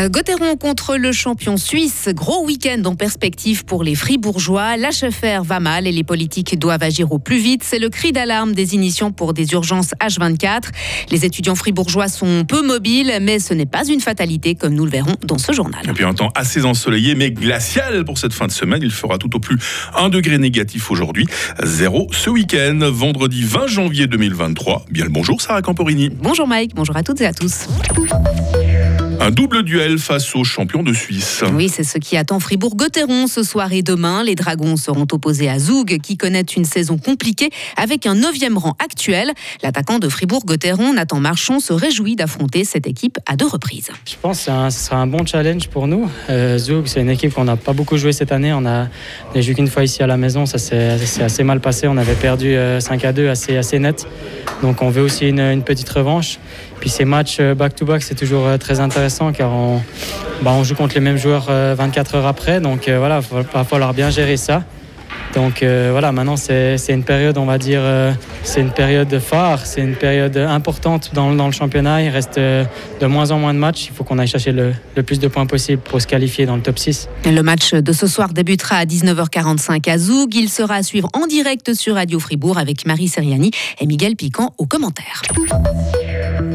Euh, Gauthieron contre le champion suisse. Gros week-end en perspective pour les Fribourgeois. L'HFR va mal et les politiques doivent agir au plus vite. C'est le cri d'alarme des initiants pour des urgences H24. Les étudiants fribourgeois sont peu mobiles, mais ce n'est pas une fatalité comme nous le verrons dans ce journal. Et puis un temps assez ensoleillé mais glacial pour cette fin de semaine. Il fera tout au plus 1 degré négatif aujourd'hui, 0 ce week-end, vendredi 20 janvier 2023. Bien le bonjour Sarah Camporini. Bonjour Mike, bonjour à toutes et à tous. Un double duel face aux champions de Suisse. Oui, c'est ce qui attend Fribourg-Gotteron ce soir et demain. Les Dragons seront opposés à Zoug, qui connaît une saison compliquée avec un neuvième rang actuel. L'attaquant de Fribourg-Gotteron, Nathan Marchand, se réjouit d'affronter cette équipe à deux reprises. Je pense que ce sera un bon challenge pour nous. Euh, Zoug, c'est une équipe qu'on n'a pas beaucoup joué cette année. On a, joué qu'une fois ici à la maison. Ça s'est assez mal passé. On avait perdu 5 euh, à 2 assez, assez net. Donc on veut aussi une petite revanche. Puis ces matchs euh, back-to-back, c'est toujours très intéressant car on, bah, on joue contre les mêmes joueurs 24 euh, heures après. Donc voilà, il va falloir bien gérer ça. Donc euh, voilà, maintenant c'est une période, on va dire, euh, c'est une période phare, c'est une période importante dans, le championnat. Il reste euh, de moins en moins de matchs. Il faut qu'on aille chercher le, le, plus de points possible pour se qualifier dans le top 6. Le match de ce soir débutera à 19h45 à Zoug. Il sera à suivre en direct sur Radio Fribourg avec Marie Seriani et Miguel Piquant aux commentaires.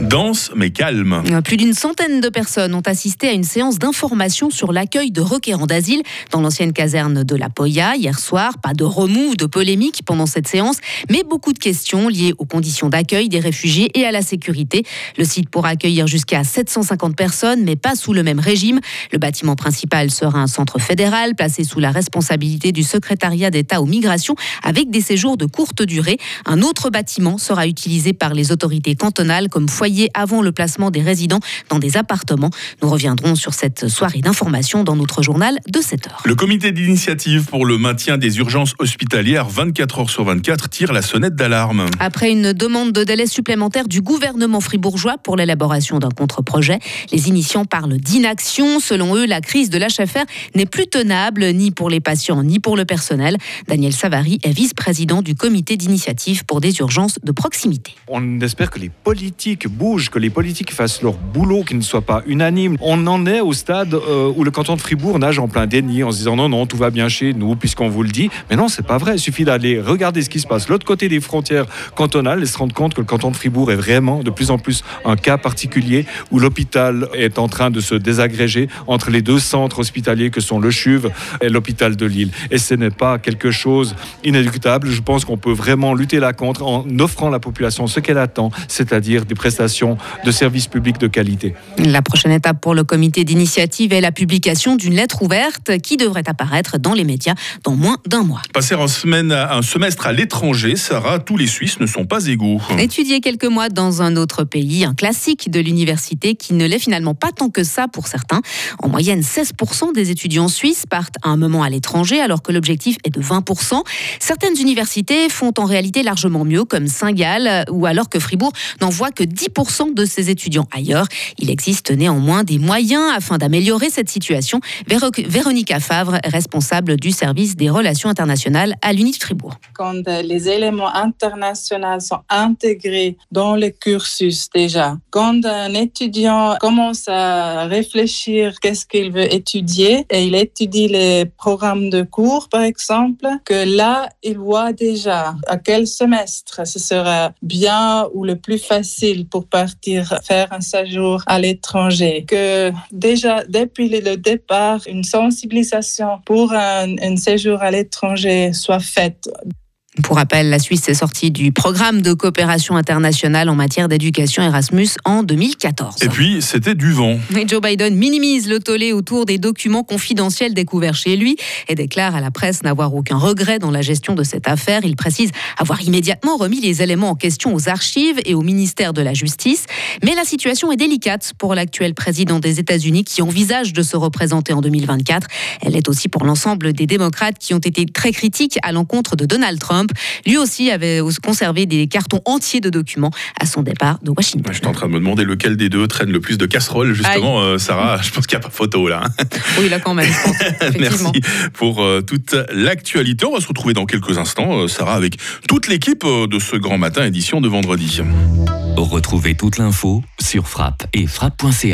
Danse mais calme. Plus d'une centaine de personnes ont assisté à une séance d'information sur l'accueil de requérants d'asile dans l'ancienne caserne de la Poya hier soir. Pas de remous ou de polémiques pendant cette séance, mais beaucoup de questions liées aux conditions d'accueil des réfugiés et à la sécurité. Le site pourra accueillir jusqu'à 750 personnes, mais pas sous le même régime. Le bâtiment principal sera un centre fédéral placé sous la responsabilité du secrétariat d'État aux migrations avec des séjours de courte durée. Un autre bâtiment sera utilisé par les autorités cantonales comme foyer avant le placement des résidents dans des appartements. Nous reviendrons sur cette soirée d'information dans notre journal de 7 heures. Le comité d'initiative pour le maintien des urgences hospitalière 24 heures sur 24 tire la sonnette d'alarme. Après une demande de délai supplémentaire du gouvernement fribourgeois pour l'élaboration d'un contre-projet, les initiants parlent d'inaction. Selon eux, la crise de l'HFR n'est plus tenable ni pour les patients ni pour le personnel. Daniel Savary est vice-président du comité d'initiative pour des urgences de proximité. On espère que les politiques bougent, que les politiques fassent leur boulot, qu'ils ne soient pas unanimes. On en est au stade euh, où le canton de Fribourg nage en plein déni en se disant non, non, tout va bien chez nous puisqu'on vous le dit. Mais non, c'est pas vrai. Il suffit d'aller regarder ce qui se passe l'autre côté des frontières cantonales et se rendre compte que le canton de Fribourg est vraiment de plus en plus un cas particulier où l'hôpital est en train de se désagréger entre les deux centres hospitaliers que sont le CHUV et l'hôpital de Lille. Et ce n'est pas quelque chose inéluctable. Je pense qu'on peut vraiment lutter là contre en offrant à la population ce qu'elle attend, c'est-à-dire des prestations de services publics de qualité. La prochaine étape pour le comité d'initiative est la publication d'une lettre ouverte qui devrait apparaître dans les médias dans moins d'un mois. Passer un, semaine, un semestre à l'étranger, Sarah, tous les Suisses ne sont pas égaux. Étudier quelques mois dans un autre pays, un classique de l'université qui ne l'est finalement pas tant que ça pour certains. En moyenne, 16% des étudiants suisses partent à un moment à l'étranger alors que l'objectif est de 20%. Certaines universités font en réalité largement mieux, comme Saint-Gall, ou alors que Fribourg n'envoie que 10% de ses étudiants ailleurs. Il existe néanmoins des moyens afin d'améliorer cette situation. Véronica Favre, responsable du service des relations internationales à l'UNIT Fribourg. Quand les éléments internationaux sont intégrés dans le cursus déjà, quand un étudiant commence à réfléchir qu'est-ce qu'il veut étudier et il étudie les programmes de cours par exemple, que là il voit déjà à quel semestre ce sera bien ou le plus facile pour partir faire un séjour à l'étranger. Que déjà depuis le départ, une sensibilisation pour un, séjour à l'étranger soit faite. Pour rappel, la Suisse est sortie du programme de coopération internationale en matière d'éducation Erasmus en 2014. Et puis, c'était du vent. Joe Biden minimise le tollé autour des documents confidentiels découverts chez lui et déclare à la presse n'avoir aucun regret dans la gestion de cette affaire. Il précise avoir immédiatement remis les éléments en question aux archives et au ministère de la Justice. Mais la situation est délicate pour l'actuel président des États-Unis qui envisage de se représenter en 2024. Elle est aussi pour l'ensemble des démocrates qui ont été très critiques à l'encontre de Donald Trump. Lui aussi avait conservé des cartons entiers de documents à son départ de Washington. je suis en train de me demander lequel des deux traîne le plus de casseroles, justement, euh, Sarah. Je pense qu'il n'y a pas photo là. oui, là quand même. Merci pour euh, toute l'actualité. On va se retrouver dans quelques instants, euh, Sarah, avec toute l'équipe de ce grand matin édition de vendredi. Retrouvez toute l'info sur frappe et frappe.ch.